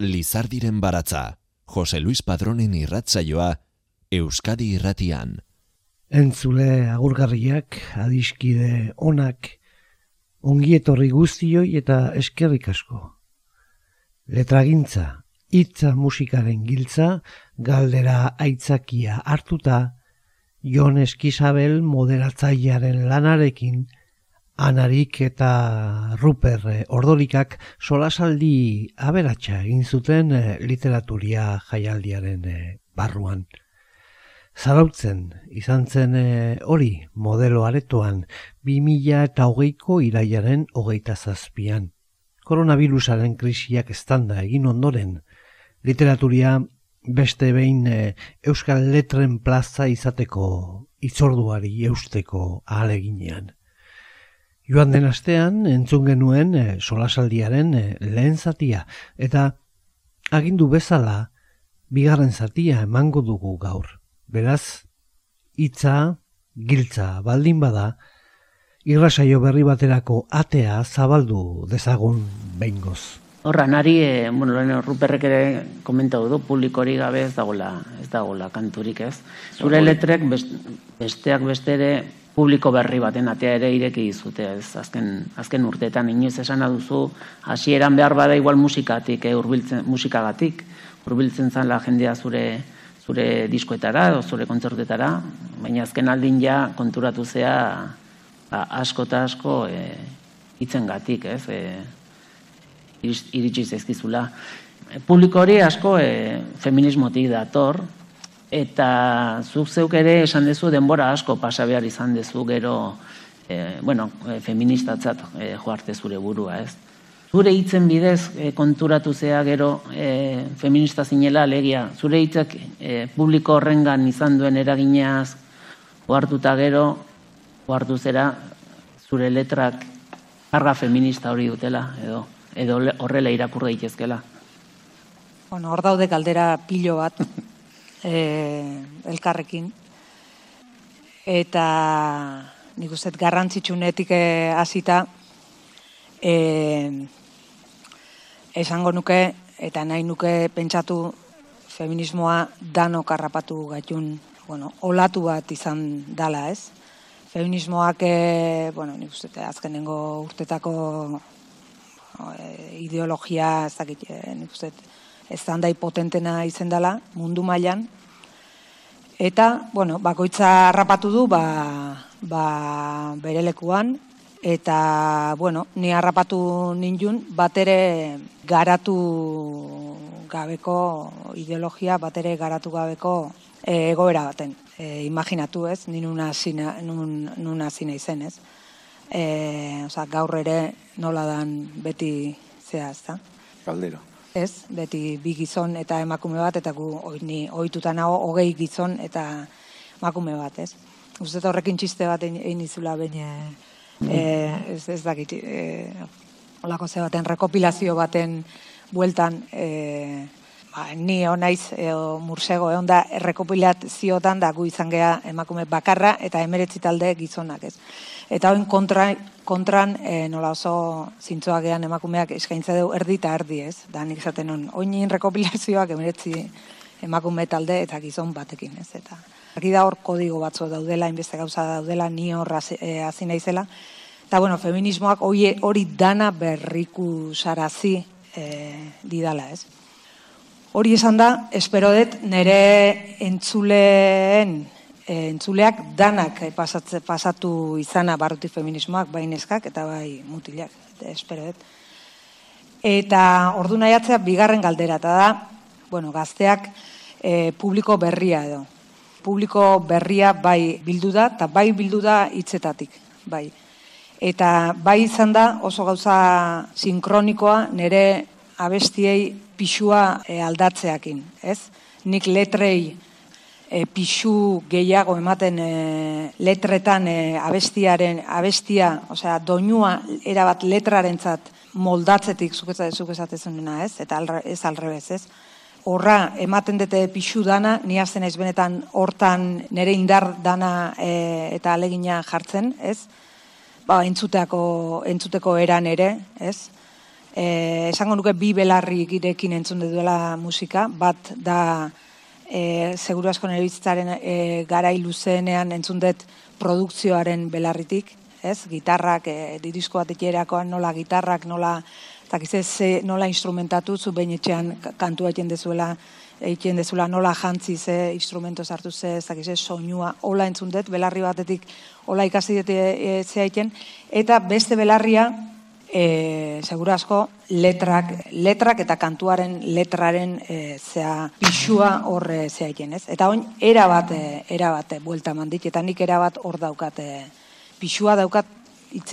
Lizardiren baratza, Jose Luis Padronen irratzaioa, Euskadi irratian. Entzule agurgarriak, adiskide onak, ongietorri guztioi eta eskerrik asko. Letragintza, hitza musikaren giltza, galdera aitzakia hartuta, Jon Eskizabel moderatzailearen lanarekin, Anarik eta Ruper eh, ordolikak solasaldi aberatsa egin zuten eh, literaturia jaialdiaren eh, barruan. Zarautzen, izan zen hori modelo aretoan 2000 eta hogeiko iraiaren hogeita zazpian. Koronavirusaren krisiak estanda egin ondoren, literaturia beste behin Euskal Letren plaza izateko itzorduari eusteko ahaleginean. Joan den astean entzun genuen e, solasaldiaren e, lehen zatia eta agindu bezala bigarren zatia emango dugu gaur. Beraz, hitza, giltza baldin bada, irrasaio berri baterako atea zabaldu dezagun behingoz. Horra, nari, e, bueno, lehen ruperrek ere komentau du, publikori gabe ez dagoela, ez dagoela kanturik ez. Zure letrek besteak bestere publiko berri baten atea ere ireki dizute, ez azken, azken urteetan inoiz esan duzu hasieran behar bada igual musikatik, eh, urbiltzen, musikagatik, urbiltzen zan la jendea zure zure diskoetara edo zure kontzertetara, baina azken aldin ja konturatu zea ba, asko eta asko e, itzen gatik, ez, e, iritsi zezkizula. E, publiko hori asko e, feminismotik dator, eta zuk zeuk ere esan dezu denbora asko pasa behar izan dezu gero e, bueno, e, feministatzat e, joarte zure burua, ez? Zure hitzen bidez e, konturatu zea gero e, feminista zinela alegia, zure hitzak e, publiko horrengan izan duen eragineaz ohartuta gero ohartu zera zure letrak arga feminista hori dutela edo edo horrela irakur daitezkela. Bueno, hor daude galdera pilo bat. e, elkarrekin. Eta nik uste garrantzitsunetik eh, hasita e, esango nuke eta nahi nuke pentsatu feminismoa dano karrapatu gaitun, bueno, olatu bat izan dala, ez? Feminismoak, e, bueno, nik uste azkenengo urtetako ideologia, ez dakit, nik uste, ez handai potentena izen dela mundu mailan eta bueno, bakoitza harrapatu du ba, ba bere lekuan eta bueno, ni harrapatu ninjun bat ere garatu gabeko ideologia bat ere garatu gabeko e, egoera baten. E, imaginatu ez, ni nuna zina, nun, nuna zina izen ez. E, oza, gaur ere nola dan beti da. Kaldero ez, beti bi gizon eta emakume bat, eta gu ni ohituta nago hogei gizon eta emakume bat, ez. Uste horrekin txiste bat egin izula baina e, ez, ez dakit, e, olako ze baten rekopilazio baten bueltan, e, ba, ni honaiz edo mursego egon da rekopilaziotan da gu izan gea emakume bakarra eta emeretzi talde gizonak, ez. Eta hoin kontra, kontran e, nola oso zintzoa gean emakumeak eskaintza dugu erdi eta erdi ez. Da nik izaten hon, oinin rekopilazioak emiretzi emakume talde eta gizon batekin ez. Eta Aki da hor kodigo batzu daudela, inbeste gauza daudela, ni hor hasi e, naizela. Eta bueno, feminismoak hori, dana berriku sarazi e, didala ez. Hori esan da, espero dut nire entzuleen entzuleak danak e, pasatze, pasatu izana barruti feminismoak, bai neskak eta bai mutilak, espero dut. Eta ordu nahiatzea bigarren galdera, eta da, bueno, gazteak e, publiko berria edo. Publiko berria bai bildu da, eta bai bildu da hitzetatik, bai. Eta bai izan da oso gauza sinkronikoa nire abestiei pixua e, aldatzeakin, ez? Nik letrei e, pixu gehiago ematen e, letretan e, abestiaren abestia, osea doinua erabat letrarentzat moldatzetik zuk esatzen ez? Eta alre, ez alrebez, ez? Horra ematen dute pixu dana, ni hasten ez benetan hortan nere indar dana e, eta alegina jartzen, ez? Ba, entzuteako, entzuteko eran ere, ez? e, esango nuke bi belarri girekin entzun duela musika, bat da e, seguru asko nire bizitzaren e, gara iluzeenean entzun dut produkzioaren belarritik, ez? Gitarrak, e, didisko bat nola gitarrak, nola, ze, nola instrumentatu, zu behin etxean kantu egiten dezuela, egiten dezuela nola jantzi ze instrumento sartu ze, ez dakize, soinua, hola entzun dut, belarri batetik, hola ikasi dut e, e, eta beste belarria, e, segura asko letrak, letrak eta kantuaren letraren e, zea pixua horre zea ez? Eta oin, era bat, e, era bat, e, buelta mandit, eta nik era bat hor daukat, e, pixua daukat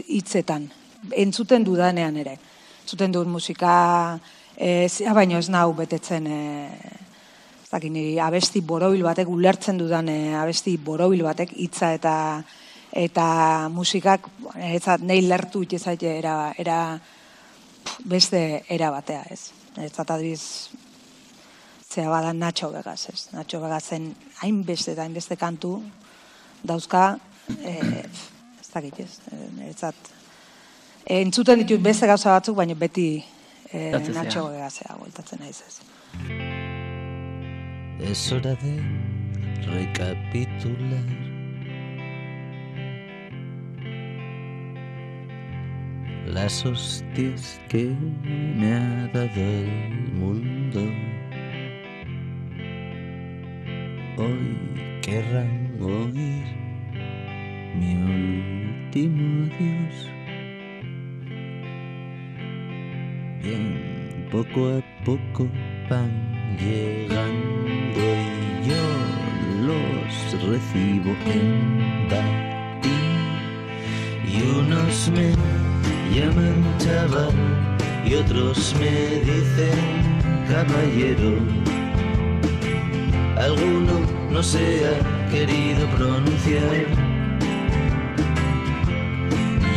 hitzetan, entzuten dudanean ere. Entzuten dut musika, e, zea baino ez nau betetzen, e, ez dakit, abesti borobil batek, ulertzen dudan e, abesti borobil batek, hitza eta eta musikak ezat nei lertu itzaite era era beste era batea, ez. Ezat adiz zea bada Nacho Vegas, ez. Nacho Vegasen hain beste da beste kantu dauzka eh ez dakit, ez. Ezat entzuten ditut beste gauza batzuk, baina beti eh Nacho Vegasea voltatzen naiz, ez. Es hora de recapitular las hostias que me ha dado el mundo. Hoy querrán oír mi último adiós. Bien, poco a poco van llegando y yo los recibo en batín y unos me llaman chaval y otros me dicen caballero. Alguno no se ha querido pronunciar.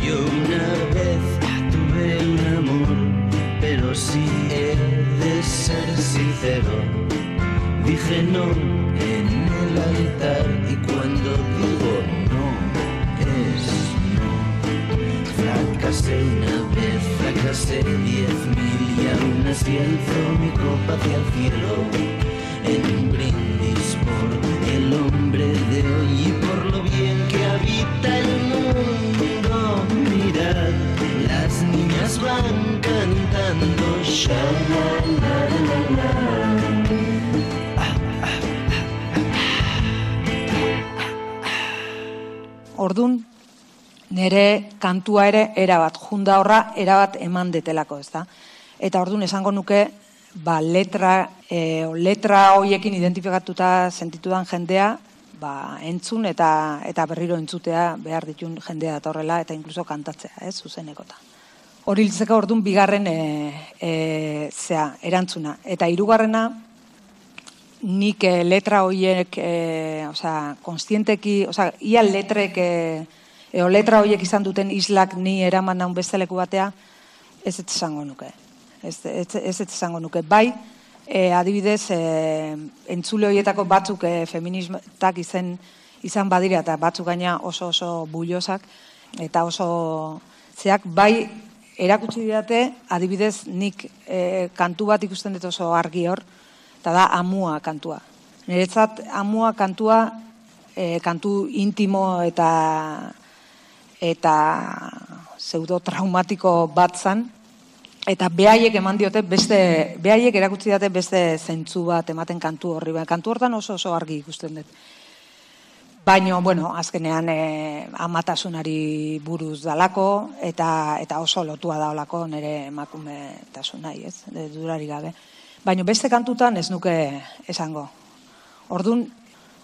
Yo una vez tuve un amor, pero si he de ser sincero, dije no en el altar fracasé diez mil y aún así alzo mi copa hacia el cielo. En un brindis por el hombre de hoy y por lo bien que habita el mundo. Mirad, las niñas van cantando Ordun nire kantua ere erabat, junda horra erabat eman detelako, ez da? Eta orduan esango nuke, ba, letra, e, letra hoiekin identifikatuta sentitudan jendea, ba, entzun eta eta berriro entzutea behar ditun jendea datorrela eta inkluso kantatzea, ez, zuzenekota. Hori litzeka orduan bigarren e, e, zea, erantzuna. Eta hirugarrena nik e, letra hoiek, e, osea, konstienteki, osea, ia letrek... E, eo letra horiek izan duten islak ni eraman naun besteleku batea, ez ez esango nuke. Ez ez esango nuke. Bai, e, adibidez, e, entzule horietako batzuk e, feministak izen, izan badira eta batzuk gaina oso oso bullosak eta oso zeak bai erakutsi didate adibidez nik e, kantu bat ikusten dut oso argi hor eta da amua kantua. Niretzat amua kantua e, kantu intimo eta eta pseudo traumatiko bat zan, eta behaiek eman diote beste, behaiek erakutsi dute beste zentzu bat ematen kantu horri, kantu hortan oso oso argi ikusten dut. Baina, bueno, azkenean e, amatasunari buruz dalako, eta eta oso lotua da olako nire emakume tasunai, ez, durari gabe. Baina beste kantutan ez nuke esango. Ordun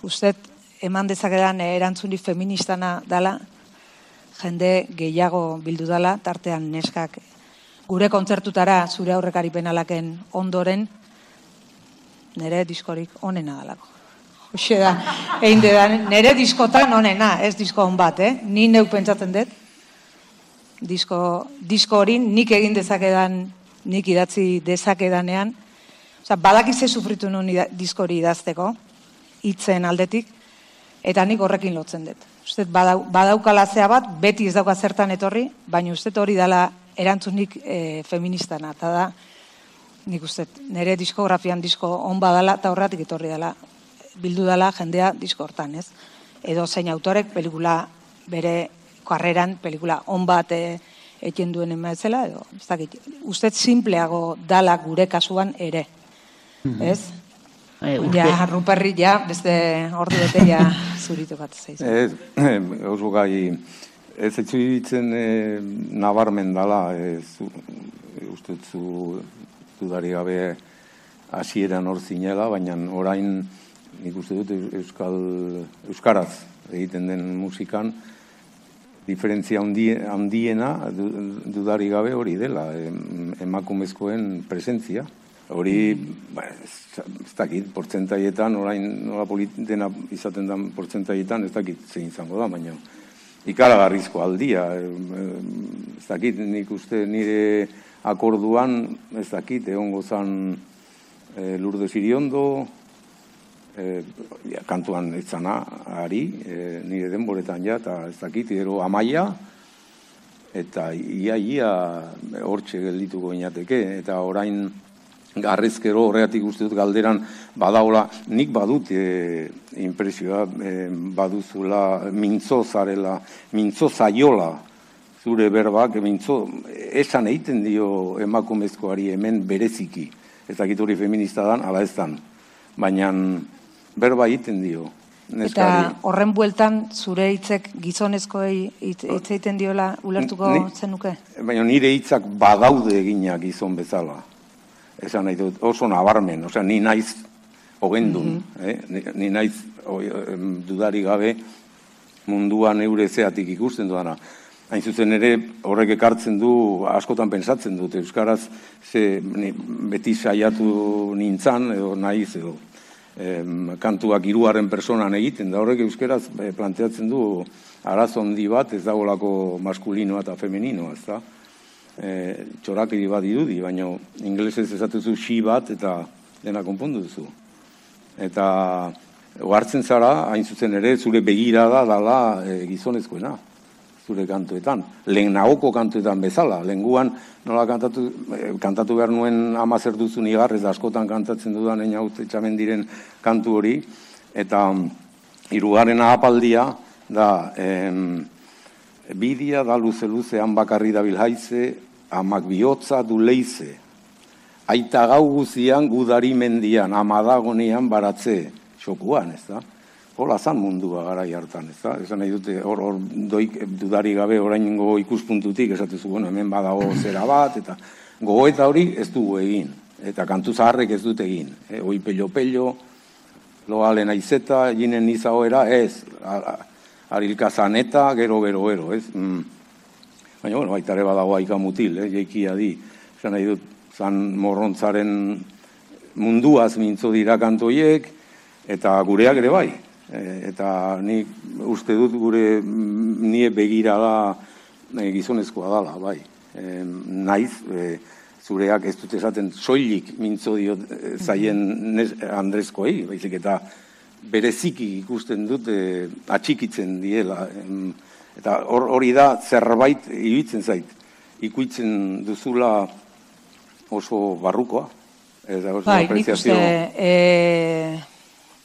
ustet eman dezakedan erantzuni feministana dala, jende gehiago bildu dala, tartean neskak gure kontzertutara zure aurrekari penalaken ondoren, nire diskorik onena dalako. Hoxe da, egin da, nire diskotan onena, ez disko hon bat, eh? Ni neuk pentsatzen dut, disko, disko hori nik egin dezakedan, nik idatzi dezakedanean, Osa, badakize sufritu nuen disko hori idazteko, hitzen aldetik, eta nik horrekin lotzen dut. Uste, badaukala zea bat, beti ez dauka zertan etorri, baina uste hori dela erantzunik e, feministana, eta da, nik uste, nire diskografian disko on badala, eta horretik etorri dela, bildu dela jendea disko hortan, ez? Edo zein autorek pelikula bere karreran, pelikula on bat e, eken duen emaetzela, edo, ez dakit, uste simpleago dala gure kasuan ere, ez? E, urte, Ja, Ruperri, ja, beste ordu bete, ja, zuritu bat zaizu. Ez, oso gai, ez etxu ditzen e, nabarmen dala, e, zu, e, uste zu dudari gabe hasieran hor zinela, baina orain nik uste dut Euskal, Euskaraz egiten den musikan, diferentzia handi- handiena du, dudari gabe hori dela, em, emakumezkoen presentzia. Hori, ba, ez, ez dakit, portzentaietan, orain nola polit, dena izaten den portzentaietan, ez dakit zein izango da, baina ikaragarrizko aldia. Ez dakit, nik uste nire akorduan, ez dakit, egongo zan e, Lourdes Iriondo, e, ja, kantuan etzana ari, e, nire denboretan ja, eta ez dakit, gero amaia, eta ia ia hortxe geldituko inateke, eta orain garrezkero horregatik uste dut galderan badaula, nik badut e, impresioa e, baduzula mintzo zarela, mintzo zaiola zure berbak, mintzo esan egiten dio emakumezkoari hemen bereziki, ez dakit hori feminista dan, ala ez dan, baina berba egiten dio. Neskari. Eta horren bueltan zure hitzek gizonezkoei hitz egiten diola ulertuko zenuke? Baina nire hitzak badaude eginak gizon bezala. Esan nahi dut, oso nabarmen, osea, ni naiz hogendun, eh? ni, ni naiz o, dudari gabe munduan eure zeatik ikusten duana. Hain zuzen ere horrek ekartzen du, askotan pensatzen dut, Euskaraz ze, ni, beti saiatu nintzan, edo naiz, edo em, kantuak hirugarren personan egiten, da horrek Euskaraz eh, planteatzen du arazo handi bat, ez dagoelako maskulinoa eta femeninoa, ez da? E, txorakiri bat dirudi, baina inglesez esatuzu xi bat eta dena konpondu duzu. Eta ohartzen zara, hain zuzen ere, zure begirada dala e, gizonezkoena, zure kantuetan. Lehen nahoko kantuetan bezala, lenguan nola kantatu, e, kantatu behar nuen ama zer duzu nigarrez, askotan kantatzen dudan egin hau diren kantu hori, eta hirugarren apaldia da, em, bidia da luze-luzean bakarri dabil haize, amak bihotza du leize, aita gau guzian gudari mendian, amadagonean baratze, xokuan, ez da? Hola zan mundua garai hartan, ez da? Esan nahi dute, hor, hor doik dudari gabe oraingo ikuspuntutik, esatezu, bueno, hemen badago zera bat, eta gogoeta hori ez dugu egin, eta kantu zaharrek ez dute egin. E, oi pello-pello, loalen aizeta, jinen nizaoera, ez, a- a- arilka zaneta, gero, gero, gero, ez? Mm. Baina, bueno, baita ere badago aika mutil, eh, jeikia di. Esan nahi dut, zan morrontzaren munduaz mintzo dira kantoiek, eta gureak ere bai. E, eta ni uste dut gure mm, nie begira da e, gizonezkoa dala, bai. E, naiz, e, zureak ez dut esaten soilik mintzo dio e, zaien Andrezkoei, baizik eta bereziki ikusten dut e, atxikitzen diela. Em, eta hor- hori da zerbait iruditzen zait. Ikuitzen duzula oso barrukoa. Eta oso Bai, nik uste, apreziazio. e,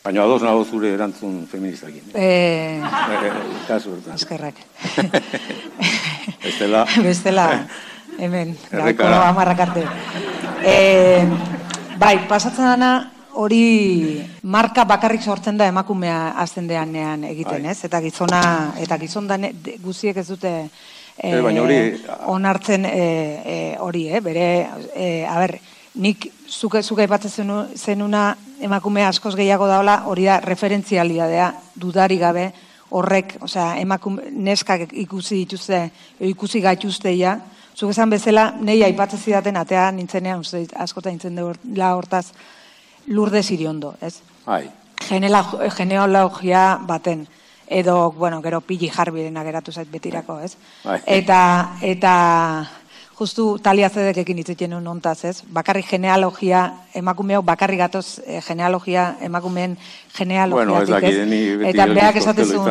Baina ados nago zure erantzun feministakin. e, Eh? Eh, kasu hortan. eskerrak. Bestela, Bestela, hemen, gaiko Errekara. amarrak arte. E, bai, pasatzen dana, hori marka bakarrik sortzen da emakumea azten deanean egiten, Bai. ez? Eta gizona, eta gizon dane, guziek ez dute e, Eh, baina hori- onartzen e, e, hori, eh? Bere, e, a ber, nik zuke, zuke aipatzen zenu, zenuna emakume askoz gehiago daola, hori da referentzialidadea dudari gabe, horrek, osea, emakume, neskak ikusi dituzte, ikusi gaituzteia, zuk esan bezala, nei aipatzen zidaten atea nintzenean, uste dit, askotan nintzen dela hortaz, lurde ziriondo, ez? Genela- genealogia baten edo, bueno, gero pili jarbi dena geratu zait betirako, ez? Bai. Eta, eta, justu talia zedekekin itziten nuen ontaz, ez? Bakarrik genealogia emakumeok, bakarrik gatoz eh, genealogia emakumeen Bueno, ez ni Eta Costello esatezun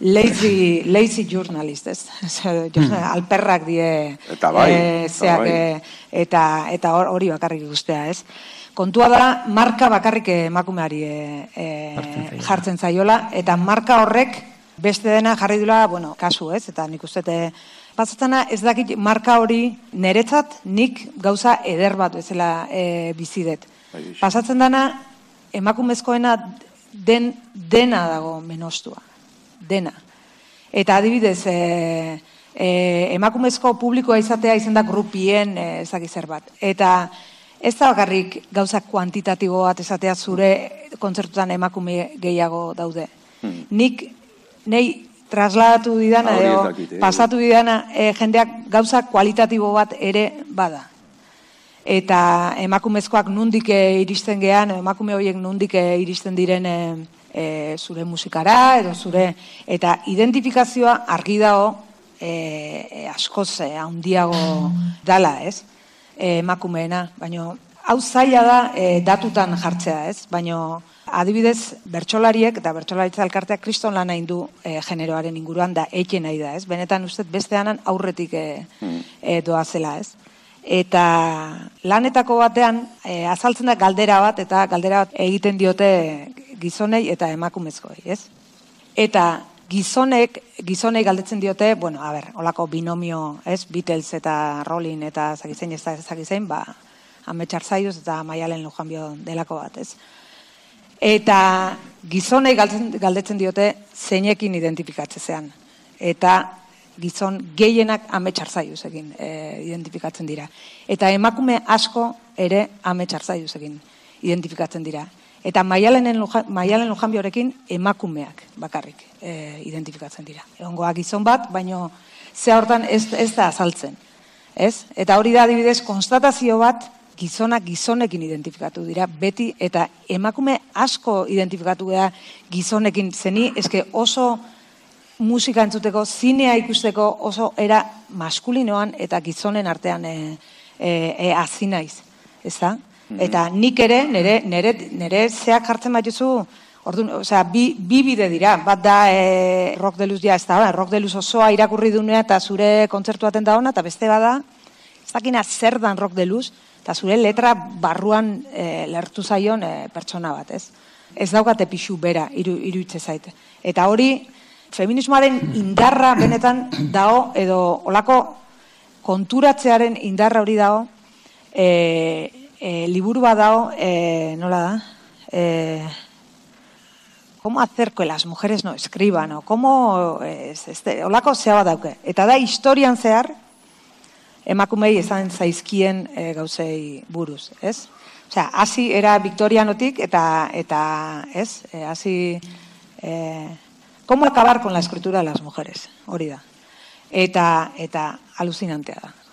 lazy, lazy journalist, ez? Alperrak die Eta bai, eta zeak, bai. eh, eta, eta hor- hori bakarrik ikustea, ez? Kontua da, marka bakarrik emakumeari e, e, jartzen zaiola, eta marka horrek beste dena jarri dula, bueno, kasu, ez? Eta nik uste, te, pasatzena ez dakit marka hori niretzat nik gauza eder bat bezala e, bizidet. Bai, Pasatzen dana, emakumezkoena den, dena dago menostua. Dena. Eta adibidez, e, e, emakumezko publikoa izatea izan da grupien e, ezaki zer bat. Eta ez da bakarrik gauza kuantitatibo bat esatea zure kontzertutan emakume gehiago daude. Nik, nei trasladatu didana, edo eh. pasatu didana e, jendeak gauza kualitatibo bat ere bada eta emakumezkoak nundik iristen gean, emakume horiek nundik iristen diren eh, zure musikara, edo zure, eta identifikazioa argi dago eh, askoz handiago dala, ez? Emakumeena, baino hau zaila da eh, datutan jartzea, ez? Baino adibidez, bertsolariek eta bertsolaritza elkarteak kriston lan egin du eh, generoaren inguruan da eiken nahi da, ez? Benetan ustez besteanan aurretik eh, eh, doazela, ez? Eta lanetako batean e, azaltzen da galdera bat eta galdera bat egiten diote gizonei eta emakumezkoei, ez? Eta gizonek, gizonei galdetzen diote, bueno, a ber, olako binomio, ez? Beatles eta Rolling eta zakizein ez da zakizein, ba, ametxar zaioz eta maialen lujanbio delako bat, ez? Eta gizonei galdetzen, galdetzen diote zeinekin identifikatzezean. Eta gizon gehienak ametxartzaiuzekin e, identifikatzen dira. Eta emakume asko ere ametxartzaiuzekin identifikatzen dira. Eta maialenen, maialen lujanbiorekin emakumeak bakarrik e, identifikatzen dira. Egongoa gizon bat, baino ze hortan ez, ez da azaltzen. Ez? Eta hori da adibidez konstatazio bat gizonak gizonekin identifikatu dira beti eta emakume asko identifikatu dira gizonekin zeni eske oso musika entzuteko, zinea ikusteko oso era maskulinoan eta gizonen artean e, e, e, hazi naiz, ez da? Eta nik ere, nere, nere, nere zeak jartzen bat jozu, Orduan, osea, bi, bi bide dira, bat da e, rock deluz ja, ez da, rock deluz osoa irakurri dunea eta zure kontzertu aten da ona, eta beste bada, ez dakina zer dan rock deluz, eta zure letra barruan e, lertu zaion e, pertsona bat, ez? Ez daukate pixu bera, iru, iruitze zaite. Eta hori, feminismoaren indarra benetan dao, edo olako konturatzearen indarra hori dao, e, e, liburu bat dao, e, nola da? E, cómo hacer que las mujeres no escriban, o cómo, ez, este, olako zea bat dauke. Eta da historian zehar, emakumei esan zaizkien e, gauzei buruz, ez? Osea, hasi era Victorianotik eta eta, ez? Hasi e, cómo acabar con la escritura de las mujeres, hori da. Eta eta alucinantea da.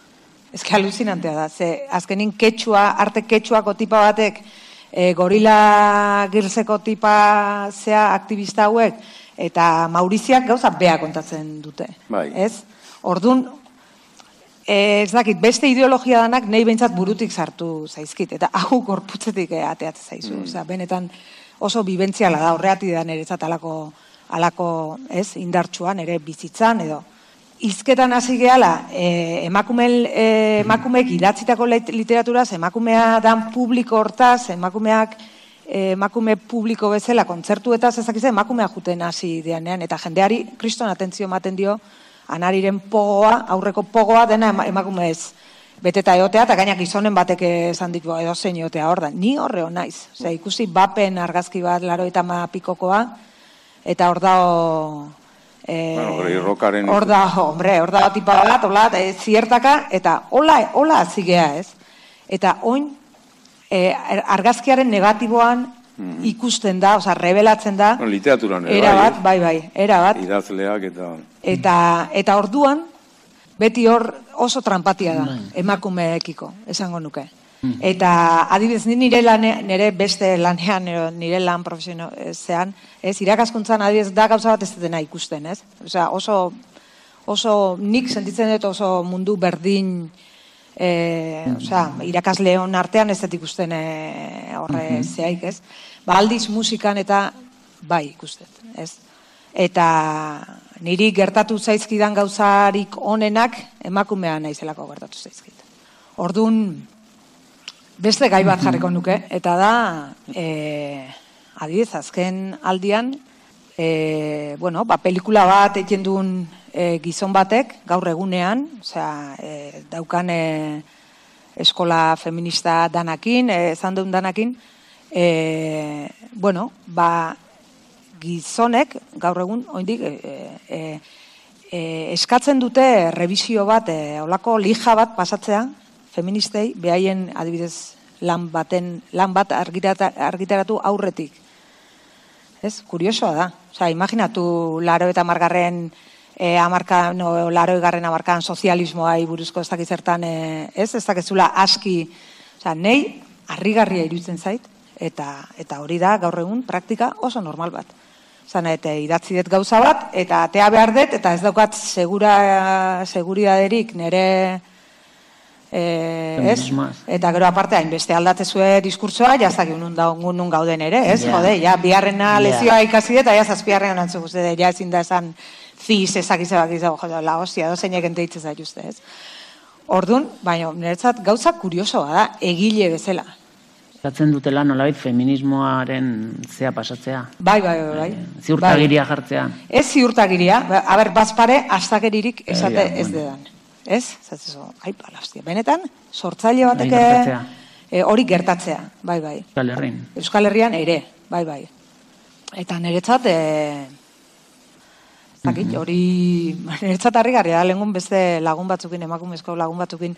Ez que alucinantea da, ze azkenin ketxua, arte ketxuako tipa batek e, gorila girseko tipa zea aktivista hauek eta Mauriziak gauza bea kontatzen dute. Bai. Ez? Ordun ez dakit, beste ideologia danak nahi behintzat burutik sartu zaizkit, eta hau gorputzetik eh, ateatzen zaizu. Mm. Osea, benetan oso bibentziala da, horreati da niretzat alako, alako ez, indartsuan, ere bizitzan, edo hizketan hasi gehala, e, emakumel, e, emakumeek idatzitako lit- literaturaz, emakumea dan publiko hortaz, emakumeak e, emakume publiko bezala kontzertuetaz ezakize emakumea juten hasi deanean, eta jendeari kriston atentzio ematen dio, anariren pogoa, aurreko pogoa dena ema- emakumez beteta egotea, eta gainak gizonen batek esan ditu edo zein egotea hor da. Ni horreo naiz. Osea, ikusi bapen argazki bat laro eta pikokoa, eta hor dago... Eh, Bueno, hori rockaren- Hor da, hombre, hor da tipa bat, hola, e, ziertaka, eta hola, hola azigea ez. Eta oin, e, argazkiaren negatiboan ikusten da, osea, revelatzen da, Bueno, literaturan ere, era bai, bat, bai, bai, era bat, idazleak eta... eta, eta orduan, beti hor oso trampatia da, emakumeekiko, esango nuke. Eta adibidez, ni nire, lane, nire beste lanean, nire lan profesionalean, ez, irakaskuntzan adibidez da gauza bat ez dena ikusten, ez? Osea, oso, oso nik sentitzen dut oso mundu berdin e, osea, irakasleon artean ez dut ikusten e, horre zehaik, ez? Ba, aldiz musikan eta bai ikustet, ez? Eta niri gertatu zaizkidan gauzarik onenak emakumean naizelako gertatu zaizkit. Ordun beste gai bat jarriko nuke, eta da, e, adibidez, azken aldian, e, bueno, ba, pelikula bat egin duen e, gizon batek, gaur egunean, osea, e, daukan e, eskola feminista danakin, e, zan duen danakin, e, bueno, ba, gizonek, gaur egun, oindik, e, e, e, eskatzen dute revisio bat, e, olako lija bat pasatzea, feministei, behaien adibidez lan baten, lan bat argitaratu aurretik. Ez, kuriosoa da. Osa, imaginatu laro eta margarren e, amarka, no, laro egarren amarkan sozialismoa buruzko ez dakizertan, e, ez, ez dakitzula aski, osa, nei, harrigarria iruditzen zait, eta eta hori da gaur egun praktika oso normal bat. Zan, eta idatzi dut gauza bat, eta atea behar dut, eta ez daukat segura, seguridaderik nire Eh, ez? Eta gero aparte hainbeste aldatzezue diskurtsoa, ja zaki unun da nun gauden ere, ez? Yeah. Jode, ja biharrena lezioa ikasi eta ja zazpiarren antzu guzti ja ezin da esan ziz ezak izabak izabak, jode, la hostia, dozeinek enteitzen zaitu uste, ez? Ordun, baina niretzat gauza kuriosoa da, egile bezala. Zatzen dutela nolabait feminismoaren zea pasatzea. Bai, bai, bai. bai. Eh, ziurtagiria bai. jartzea. Ez ziurtagiria, a ber, bazpare, astakeririk esate ez dedan. Ez? Zatzezo, ai, palastia. Benetan, sortzaile batek e, hori gertatzea, bai, bai. Euskal Herrian. Euskal Herrian ere, bai, bai. Eta niretzat, e, zakit, hori, niretzat harri garria da, lehengun beste lagun batzukin, emakumezko lagun batzukin,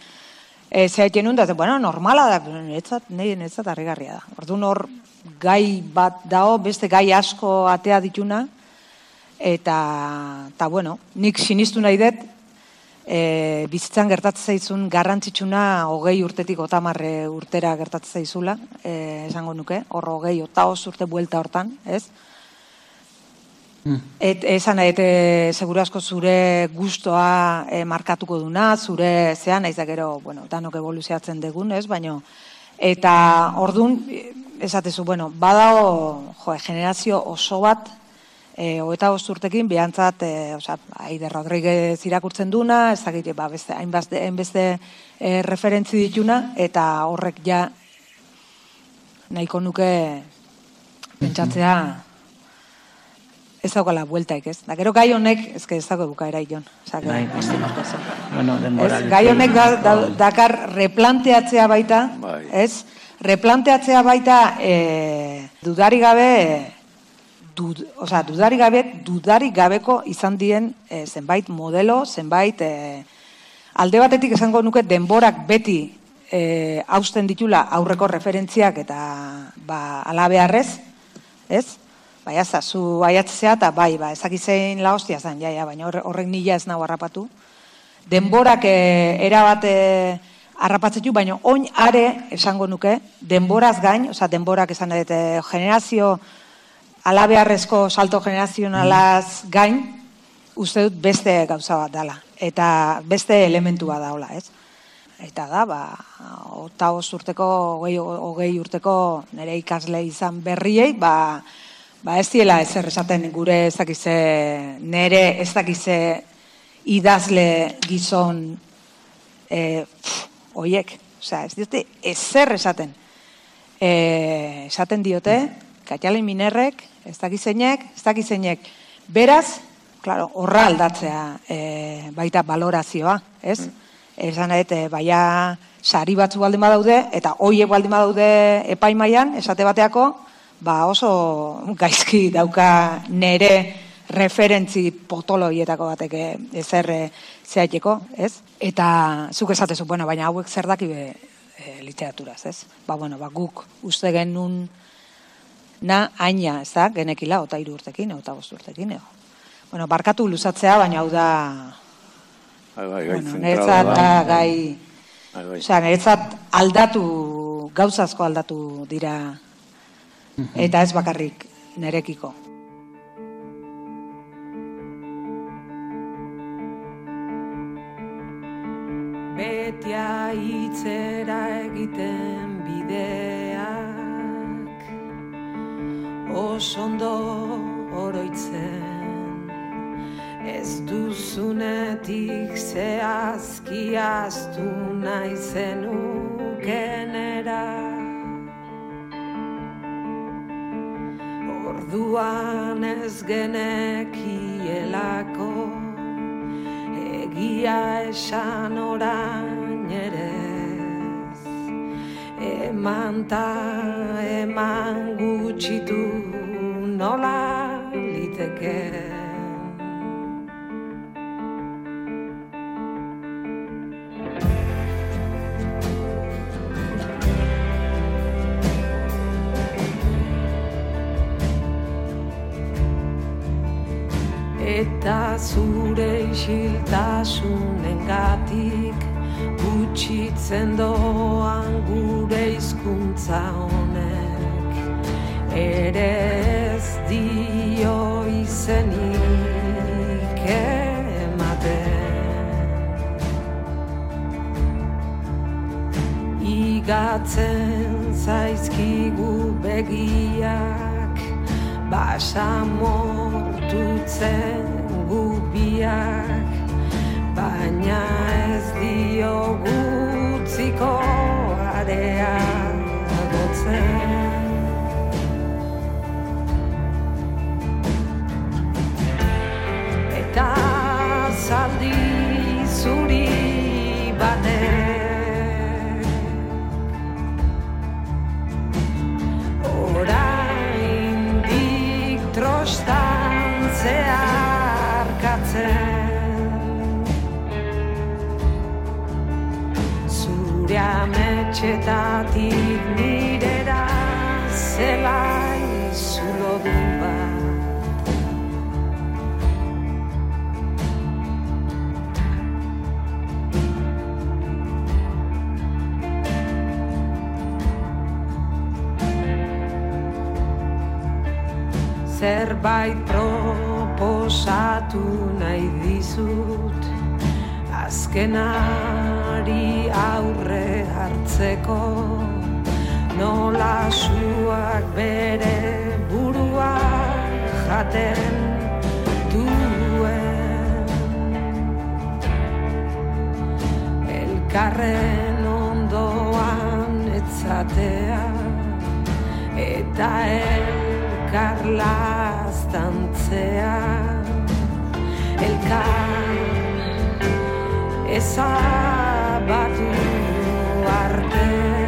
e, zehaiten nun, da, bueno, normala da, niretzat, niretzat harri garria da. Orduan hor, gai bat dao, beste gai asko atea dituna, eta, eta bueno, nik sinistu nahi dut, e, bizitzan gertatzen zaizun garrantzitsuna hogei urtetik otamarre urtera gertatzen zaizula, e, esango nuke, hor hogei otaoz urte buelta hortan, ez? Mm. Et, esan eta seguru asko zure gustoa e, markatuko duna, zure zean, naiz da gero, bueno, danok evoluziatzen degun, ez? Baina, eta ordun esatezu, bueno, badao, jo, generazio oso bat, e, hoeta urtekin, bihantzat, e, oza, Aide Rodríguez irakurtzen duna, ez dakit, ba, beste, hainbeste, hainbeste e, referentzi dituna, eta horrek ja nahiko nuke pentsatzea ez daukala bueltaik, ez? Da, gero gai honek, ez que ez dago bukaera ion. Osa, bai, bueno, ez, gai honek da, da, dakar replanteatzea baita, bai. ez? Replanteatzea baita e, dudari gabe dud, oza, dudari gabe, dudari gabeko izan dien e, zenbait modelo, zenbait e, alde batetik esango nuke denborak beti e, hausten ditula aurreko referentziak eta ba, alabearrez, ez? Bai, aza, zu aiatzea eta bai, ba, ezak izein la hostia zen, ja, ja, baina horrek nila ez nahu harrapatu. Denborak e, erabat e, harrapatzetu, baina oin are esango nuke, denboraz gain, oza, denborak esan edo generazio, alabearrezko salto generazionalaz gain, uste dut beste gauza bat dela. Eta beste elementu bat daula, ez? Eta da, ba, ota urteko, hogei, hogei urteko nire ikasle izan berriei, ba, ba ez diela ez esaten gure ez dakize, nire ez dakize idazle gizon e, oiek. Osea, ez diote ezer esaten. E, esaten diote, Katialen Minerrek, ez dakizeinek, ez dakizeinek. Beraz, claro, horra aldatzea e, baita valorazioa, ez? Mm. Esan e, baia sari batzu baldin badaude, eta hoiek baldin badaude epaimaian, esate bateako, ba oso gaizki dauka nere referentzi potoloietako batek ezer e, zehaiteko, ez? Eta zuk esatezu, bueno, baina hauek zer daki be, e, literaturaz, ez? Ba, bueno, ba, guk uste genuen na aina, ez da, genekila, ota iru urtekin, ota bost urtekin, ego. Bueno, barkatu luzatzea, baina hau da... Bai, bai, gai, bueno, neretzat, da, gai... Bai, bai. Osea, neretzat aldatu, gauzazko aldatu dira, eta ez bakarrik nerekiko. Beti hiltzera egiten bideak osondo oroitzen. Ez duzunetik zehazki astu nahi zenukenera. Orduan ez genekielako egia esan orain ere eman ta eman gutxitu nola liteke. Eta zure isiltasunen gatik gutxitzen doan gure hizkuntza honek. Ere ez dio izenik ematen. Igatzen zaizkigu begiak basamortutzen gubiak baina ez dio gutziko area gotzen zerbait proposatu nahi dizut. Azkenari aurre hartzeko nola suak bere burua jaten duen. Elkarren ondoan etzatea eta elkar laztantzea elkar ezabatu arte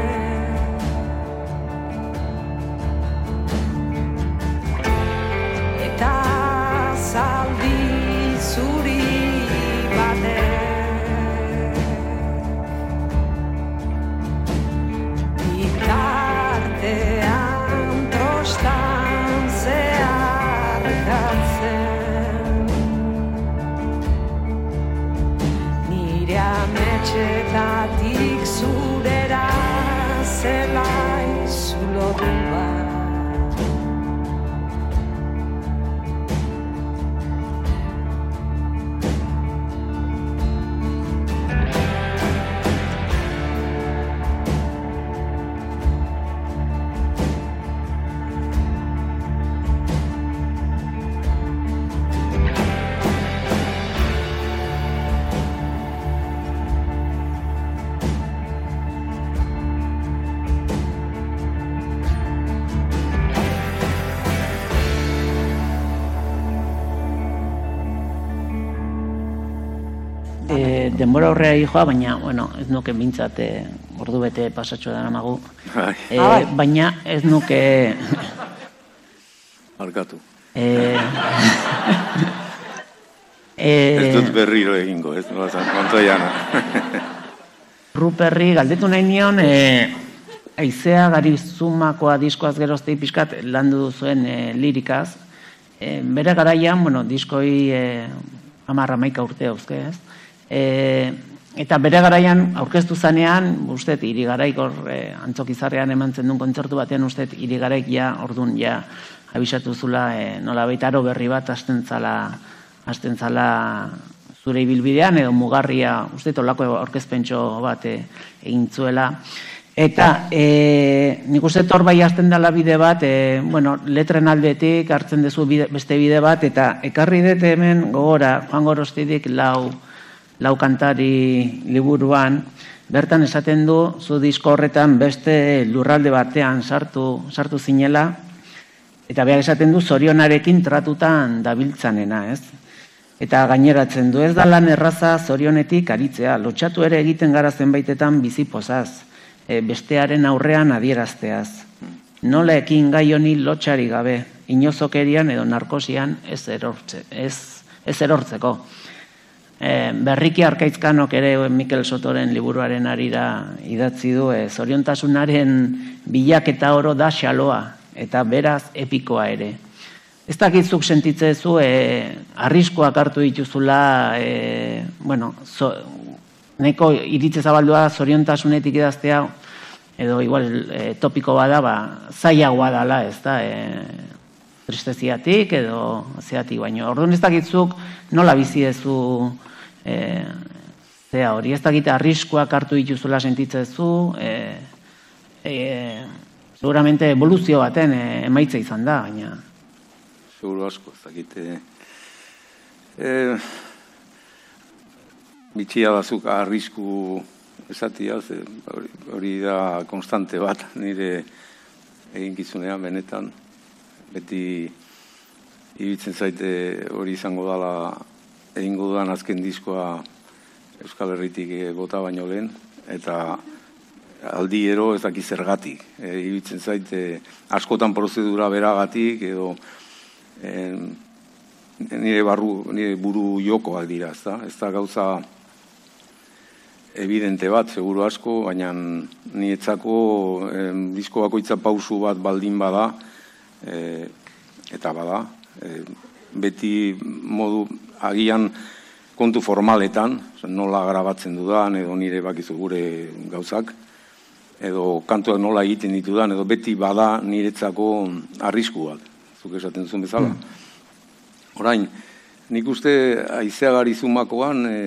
denbora horrea joa, baina, bueno, ez nuke mintzat e, ordu bete pasatxo da namagu. E, baina ez nuke... markatu. E, Ez dut e, berriro egingo, ez nola zan. Ruperri galdetu nahi nion, e, aizea garizumakoa diskoaz geroztei pixkat landu duzuen e, lirikaz. E, bere garaian, bueno, diskoi e, amarra maika urte hauzke, ez? E, eta bere garaian aurkeztu zanean, ustet, irigaraik hor e, antzokizarrean eman duen kontzertu batean, ustet, irigaraik ja, ordun ja, abisatu zula, e, nola aro berri bat hasten zala, hasten zala zure ibilbidean edo mugarria, uste tolako orkezpentso bat eh, egin zuela. Eta e, nik uste hor bai hasten dela bide bat, e, bueno, letren aldetik hartzen duzu bide, beste bide bat, eta ekarri dut hemen gogora, Juan Gorostidik lau, lau kantari liburuan, bertan esaten du, zu disko horretan beste lurralde batean sartu, sartu zinela, eta behar esaten du zorionarekin tratutan dabiltzanena, ez? Eta gaineratzen du, ez da lan erraza zorionetik aritzea, lotxatu ere egiten gara zenbaitetan bizi pozaz e, bestearen aurrean adierazteaz. Nola ekin gai honi lotxari gabe, inozokerian edo narkosian ez, erortze, ez, ez erortzeko. E, berriki arkaitzkanok ere Mikel Sotoren liburuaren arira idatzi du, e, zoriontasunaren bilaketa oro da xaloa, eta beraz epikoa ere. Ez dakitzuk sentitzezu, e, arriskoak hartu dituzula, e, bueno, zo, neko iritze zabaldua zoriontasunetik idaztea, edo igual e, topiko bada, ba, zaiagoa dala, ez da, e, tristeziatik edo zeatik baino. Orduan ez dakitzuk nola bizi dezu e, zea hori, ez dakite arriskuak hartu dituzula sentitzezu, e, e, seguramente evoluzio baten e, emaitza izan da, baina. Seguro asko, ez dakite. E, bitxia bazuk arrisku esatia, hori, hori da konstante bat nire eginkizunean benetan. Beti iruditzen zaite hori izango dala egingo dudan azken diskoa Euskal Herritik bota baino lehen, eta aldiero ez daki zergatik. E, iruditzen zaite askotan prozedura beragatik edo e, nire, barru, nire buru jokoak dira, ez da? Ez da gauza evidente bat, seguru asko, baina nietzako eh, disko bakoitza pausu bat baldin bada, eh, eta bada, eh, beti modu agian kontu formaletan, nola grabatzen dudan, edo nire bakizu gure gauzak, edo kantuak nola egiten ditudan, edo beti bada niretzako arrisku bat, zuk esaten zuen bezala. Mm. Orain, nik uste aizeagari zumakoan, e,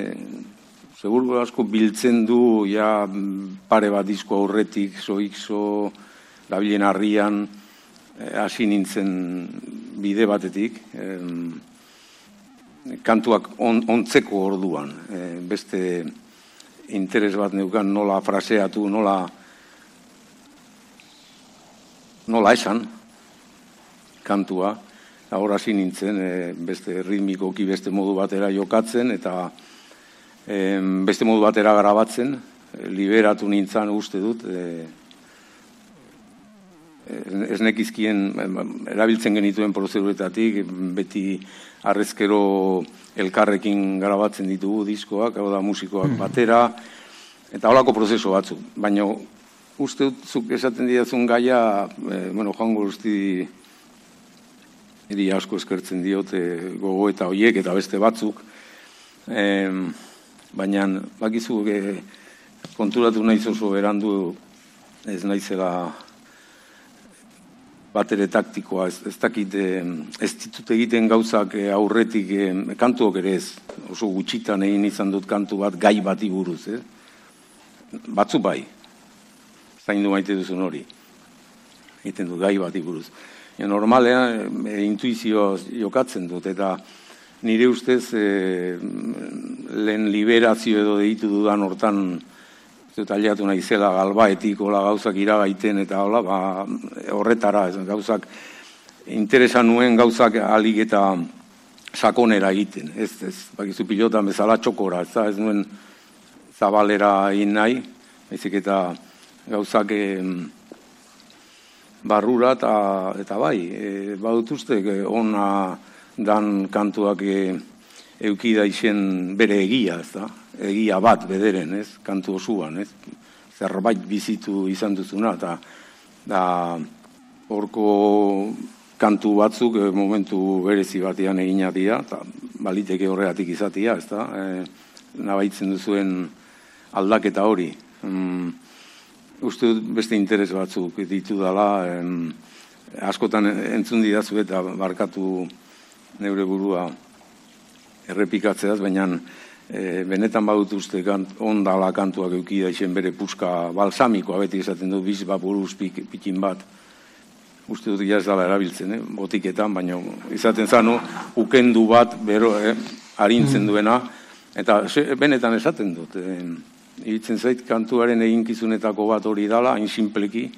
Seguro asko biltzen du ja pare bat disko aurretik, zoikzo, labilen harrian, eh, hasi nintzen bide batetik, kantuak on, ontzeko orduan, eh, beste interes bat neukan nola fraseatu, nola nola esan kantua, ahora hasi nintzen eh, beste ritmikoki beste modu batera jokatzen, eta beste modu batera grabatzen, liberatu nintzen uste dut, e, ez nekizkien erabiltzen genituen prozeduretatik, beti arrezkero elkarrekin grabatzen ditugu diskoak, hau da musikoak hmm. batera, eta holako prozeso batzuk. Baina uste zuk esaten didazun gaia, e, bueno, joango guzti eri asko eskertzen diote gogo eta hoiek eta beste batzuk, baina bakizu e, konturatu nahi oso berandu ez naizela bat taktikoa, ez, ez dakit ez ditut egiten gauzak e, aurretik kantuok ere ez, oso gutxitan egin izan dut kantu bat gai bati buruz, eh? batzu bai, zaindu maite duzun hori, egiten dut gai bati buruz. Ja, normalean e, intuizio jokatzen dut, eta nire ustez e, lehen liberazio edo deitu dudan hortan taliatu nahi zela galbaetik hola gauzak iragaiten eta hola ba, horretara ez, gauzak interesan nuen gauzak alik eta sakonera egiten ez, ez, bakizu pilotan bezala txokora ez, ez nuen zabalera egin nahi ezik eta gauzak e, barrura eta, eta bai e, badut uste ona dan kantuak e, eukida izen bere egia, ez da? Egia bat bederen, ez? Kantu osuan, ez? Zerbait bizitu izan duzuna, eta da horko kantu batzuk e, momentu berezi batean egina dira, eta baliteke horregatik izatia, ez da? E, nabaitzen duzuen aldaketa hori. Mm, uste beste interes batzuk ditu dela, askotan entzun didazu eta barkatu neure burua errepikatzeaz, baina e, benetan badut uste kant, ondala kantuak eukida izen bere puska balsamikoa beti esaten du biz buruz pik, pikin bat. Uste dut ja ez dala erabiltzen, eh? botiketan, baina izaten zanu ukendu bat bero, eh? arintzen duena, eta benetan esaten dut. Eh? Itzen zait kantuaren eginkizunetako bat hori dala, hain simpleki,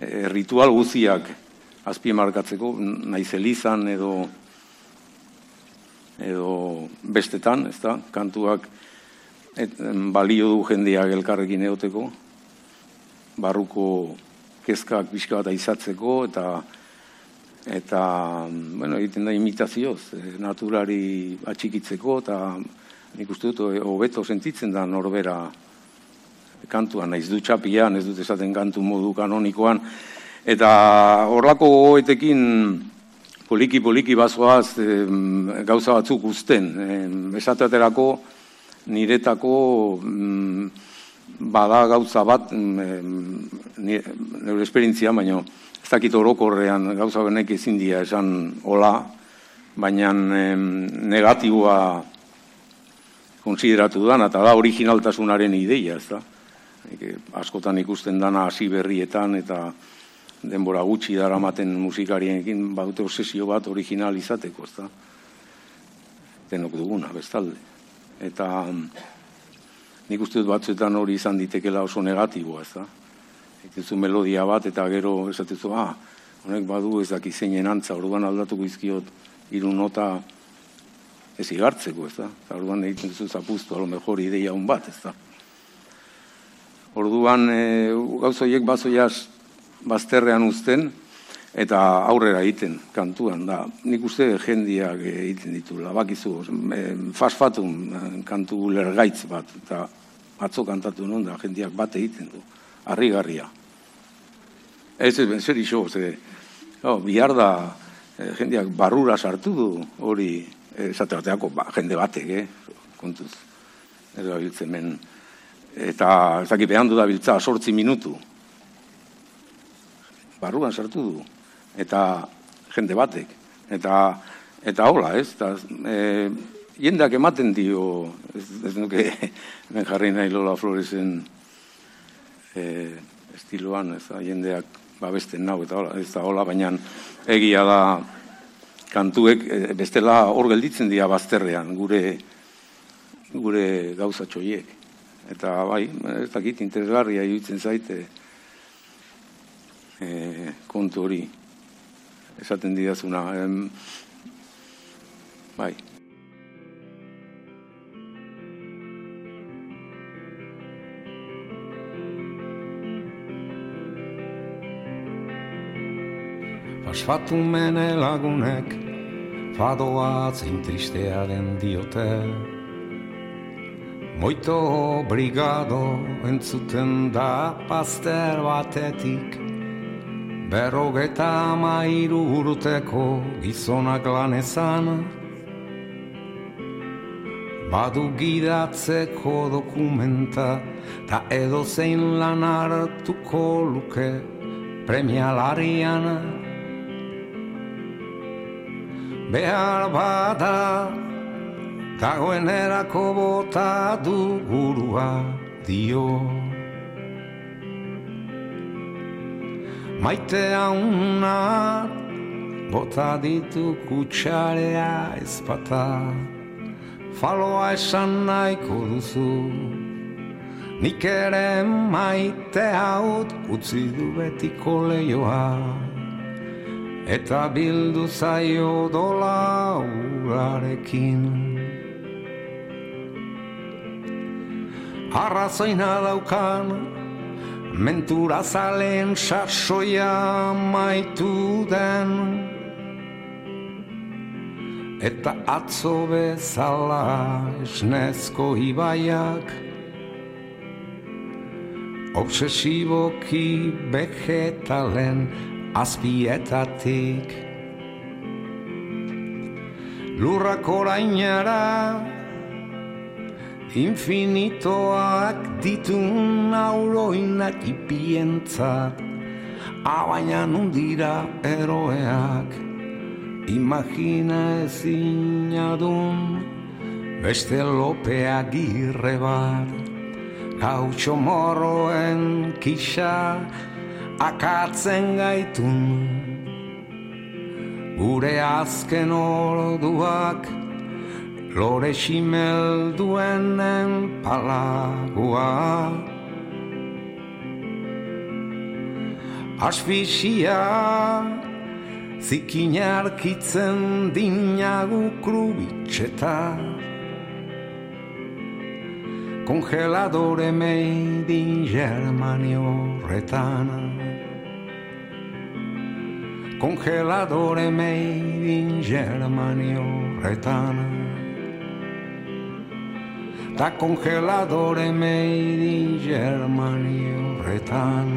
eh, ritual guziak azpiemarkatzeko, naiz elizan edo edo bestetan, ez da, kantuak et, balio du jendeak elkarrekin eoteko, barruko kezkak pixka bat aizatzeko, eta eta, bueno, egiten da imitazioz, eh, naturari atxikitzeko, eta nik uste dut, hobeto sentitzen da norbera kantuan, naiz du txapian, ez dut esaten kantu modu kanonikoan, eta horlako gogoetekin poliki-poliki bazoaz em, gauza batzuk guzten. Em, esateaterako niretako mm, bada gauza bat neure esperientzia, baina ez dakit orokorrean gauza benek ezin dira esan hola, baina negatiboa konsideratu dan, eta da originaltasunaren ideia, ez da. Eh, askotan ikusten dana hasi berrietan eta denbora gutxi daramaten musikariekin badute obsesio bat original izateko, ez da. Denok duguna, bestalde. Eta nik uste dut batzuetan hori izan ditekela oso negatiboa, ez da. Dituzu melodia bat eta gero esatezu, ah, honek badu ez daki zeinen antza, orduan aldatuko izkiot hiru nota ez igartzeko, ez da. Eta orduan egiten duzu zapuztu, alo mejor ideia un bat, ez da. Orduan, e, gauza horiek bazoiaz bazterrean uzten, eta aurrera egiten kantuan da. Nik uste jendiak egiten ditu, labakizu, fasfatun eh, kantu lergaitz bat, eta atzo kantatu non da, jendiak bat egiten du, harrigarria. Ez, ez, zer iso, ze, oh, bihar da, eh, jendiak barrura sartu du, hori, eh, esate bateako, ba, jende batek, eh, kontuz, ez da biltzen men, eta ez dakit behan du da biltza sortzi minutu, barruan sartu du, eta jende batek, eta eta hola, ez, eta e, jendeak ematen dio, ez, ez nuke ben jarri nahi Lola Floresen e, estiloan, ez da, jendeak babesten nau, eta hola, ez da hola, baina egia da kantuek, e, bestela hor gelditzen dira bazterrean, gure gure gauza txoiek. Eta bai, ez dakit, interesgarria iruditzen zaite e, kontu hori esaten didazuna. Em, bai. Asfatu mene lagunek fadoa zein tristearen diote Moito brigado entzuten da paster batetik Berrogeta mairu urteko gizonak lanezan Badu gidatzeko dokumenta Ta edo zein lan hartuko luke premialarian. Behar bada dagoen erako bota du gurua dio Maite hauna bota ditu kutsarea ezpata Faloa esan nahiko duzu Nik ere maite haut utzi du betiko leioa Eta bildu zaio dola urarekin Arrazoina daukan Mentura zalen sasoia maitu den. Eta atzo bezala esnezko ibaiak Obsesiboki vegetalen azpietatik. Lurrak orainara Infinitoak ditun auroinak ipientzat Abaina nundira eroeak Imagina ezin adun beste lopea girre bat, gautxo morroen kisa akatzen gaitun. Gure azken orduak lore ximel duenen palagua. Asfixia zikinarkitzen dinagu krubitxeta. Kongeladore made in Germany horretan. Kongeladore made in Germany horretan Ta kongeladore made in Germany horretan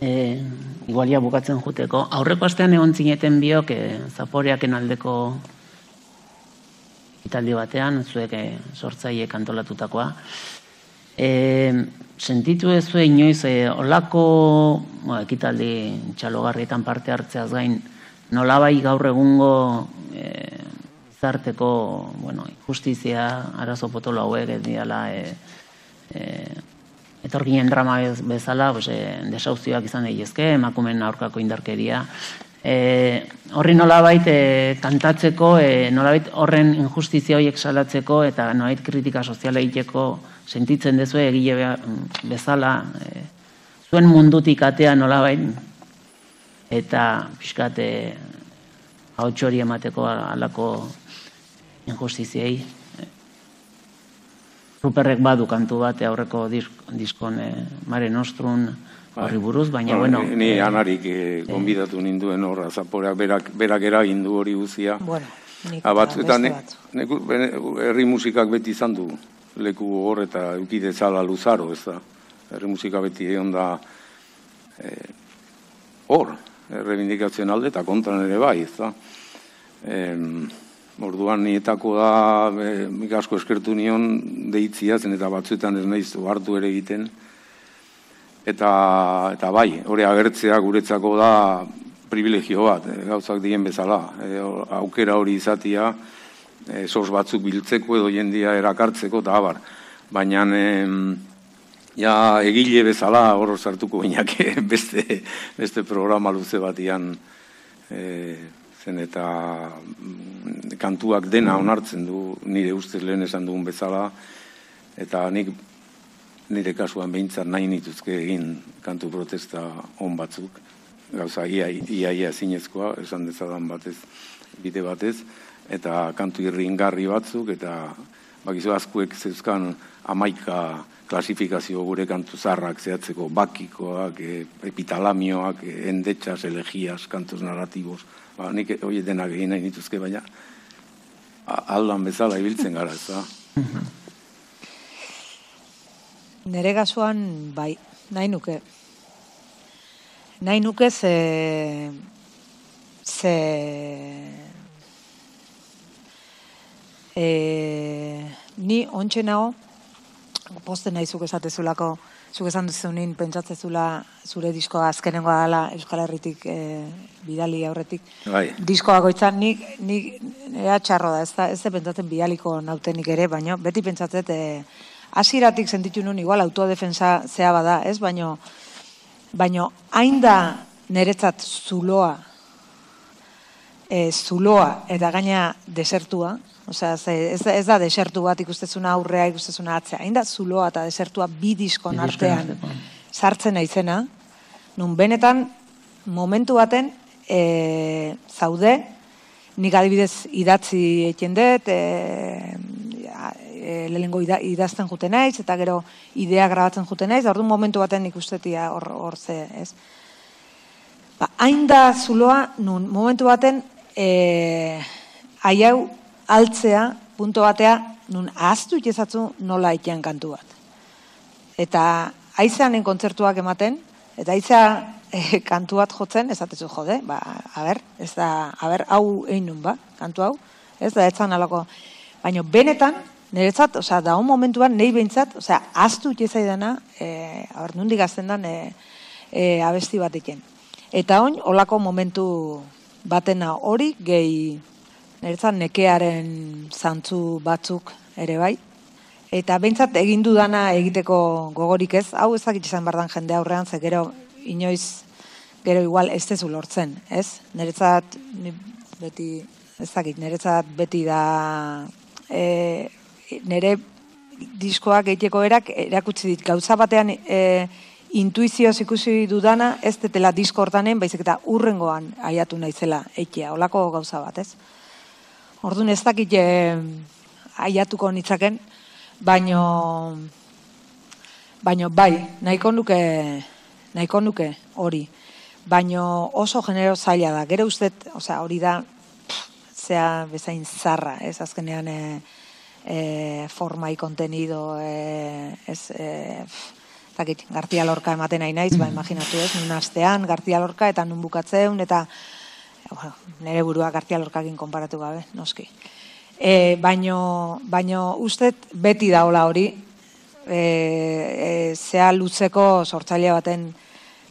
e, igualia bukatzen juteko. Aurreko astean egon zineten biok e, zaporeaken aldeko italdi batean, zuek e, sortzaile kantolatutakoa. E, sentitu ez zuen inoiz, e, olako bo, ekitaldi txalogarrietan parte hartzeaz gain, nolabai gaur egungo e, zarteko bueno, justizia arazo potolo hauek ez diala e, e, etorginen drama bez- bezala, pues, e, desauzioak izan daitezke, emakumen aurkako indarkeria. E, horri nolabait e, kantatzeko, e, nolabait horren injustizia horiek salatzeko eta nolabait kritika soziala egiteko sentitzen dezu egile be- bezala e, zuen mundutik atea nolabait eta pixkat e, hori emateko alako injustiziei. Ruperrek badu kantu bat aurreko disk, diskon e, Mare Nostrum horri buruz, baina bueno, ni, ni anarik eh, gonbidatu ninduen horra, zaporeak berak, berak eragin du hori guzia. Bueno, nik Ha, eta batzuetan, herri musikak beti izan du leku hor eta eukide zala luzaro, ez da. Herri musika beti egon da eh, hor, errebindikatzen alde eta kontran ere bai, ez da. Em, orduan nietako da, e, nik asko eskertu nion deitzia, zen eta batzuetan ez naiz hartu ere egiten. Eta, eta bai, hori agertzea guretzako da privilegio bat, e, gauzak dien bezala. E, aukera hori izatia, e, sos batzuk biltzeko edo jendia erakartzeko eta abar. Baina em, ja egile bezala hor sartuko bainake beste, beste programa luze batian e, zen eta mm, kantuak dena onartzen du nire ustez lehen esan dugun bezala eta nik nire kasuan behintzat nahi nituzke egin kantu protesta on batzuk gauza ia, ia, ia zinezkoa, esan dezadan batez, bide batez, eta kantu irringarri batzuk, eta bakizu askuek zeuzkan amaika klasifikazio gure kantu zarrak zehatzeko, bakikoak, e, epitalamioak, e, endetxas, elegias, kantos narratibos, ba, nik hori denak egin nahi nituzke, baina aldan bezala ibiltzen gara, ez da? Nere gasuan, bai, nahi nuke. Nahi nuke ze... ze... E, ni ontxe nago, posten nahi zuk esatezulako, zuk esan duzunin pentsatzezula zure diskoa azkenengoa dela Euskal Herritik e, bidali aurretik. Bai. Diskoa goitzan nik, nik ea txarro da, ez da, ez da pentsatzen bidaliko nautenik ere, baina beti pentsatzet e, hasieratik sentitu nun igual autodefensa zea bada, ez? Baino baino hain da niretzat zuloa e, zuloa eta gaina desertua, osea ez, ez da desertu bat ikustezuna aurrea ikustezuna atzea, hain da zuloa eta desertua bi diskon artean. sartzen naizena, nun benetan momentu baten e, zaude, nik adibidez idatzi egiten dut, e, e, lehenengo ida, idazten jute naiz, eta gero idea grabatzen jute naiz, orduan momentu baten ikustetia hor, hor ze, ez? Ba, hain da zuloa, nun momentu baten, e, haiau altzea, punto batea, nun ahaztu itezatzu nola itean kantu bat. Eta aizeanen kontzertuak ematen, eta aizea e, kantu bat jotzen, esatezu jode, ba, a ber, ez da, a ber, hau egin nun ba, kantu hau, Ez da, etzan alako. Baina benetan, niretzat, osea, da momentuan, nahi behintzat, osea, aztu itzaidana, e, abar, nundik azten dan, e, e, abesti batekin. Eta oin, olako momentu batena hori, gehi, niretzat nekearen zantzu batzuk ere bai. Eta behintzat egin dudana egiteko gogorik ez, hau ezakit izan bardan jende aurrean, ze gero inoiz, gero igual ez tezu lortzen, ez? Niretzat, ni beti, ez dakit, niretzat beti da, e, nire diskoak egiteko erak erakutsi dit gauza batean e, intuizioz ikusi dudana ez detela disko hortanen, baizik eta urrengoan aiatu naizela eitea, olako gauza bat, ez? Orduan ez dakit e, aiatuko nitzaken, baino baino bai, nahiko nuke nahiko nuke hori. Baino oso genero zaila da. Gero ustet, osea, hori da pff, zea bezain zarra, ez azkenean e, e, formai kontenido, e, ez, e, pff, zakit, Gartia Lorca ematen nahi naiz, ba, imaginatu ez, nun astean, Gartia Lorca eta nun bukatzeun, eta bueno, nire burua Gartia Lorcakin konparatu gabe, noski. E, baino, baino ustet beti daola hori, e, e, zea lutzeko sortzaile baten,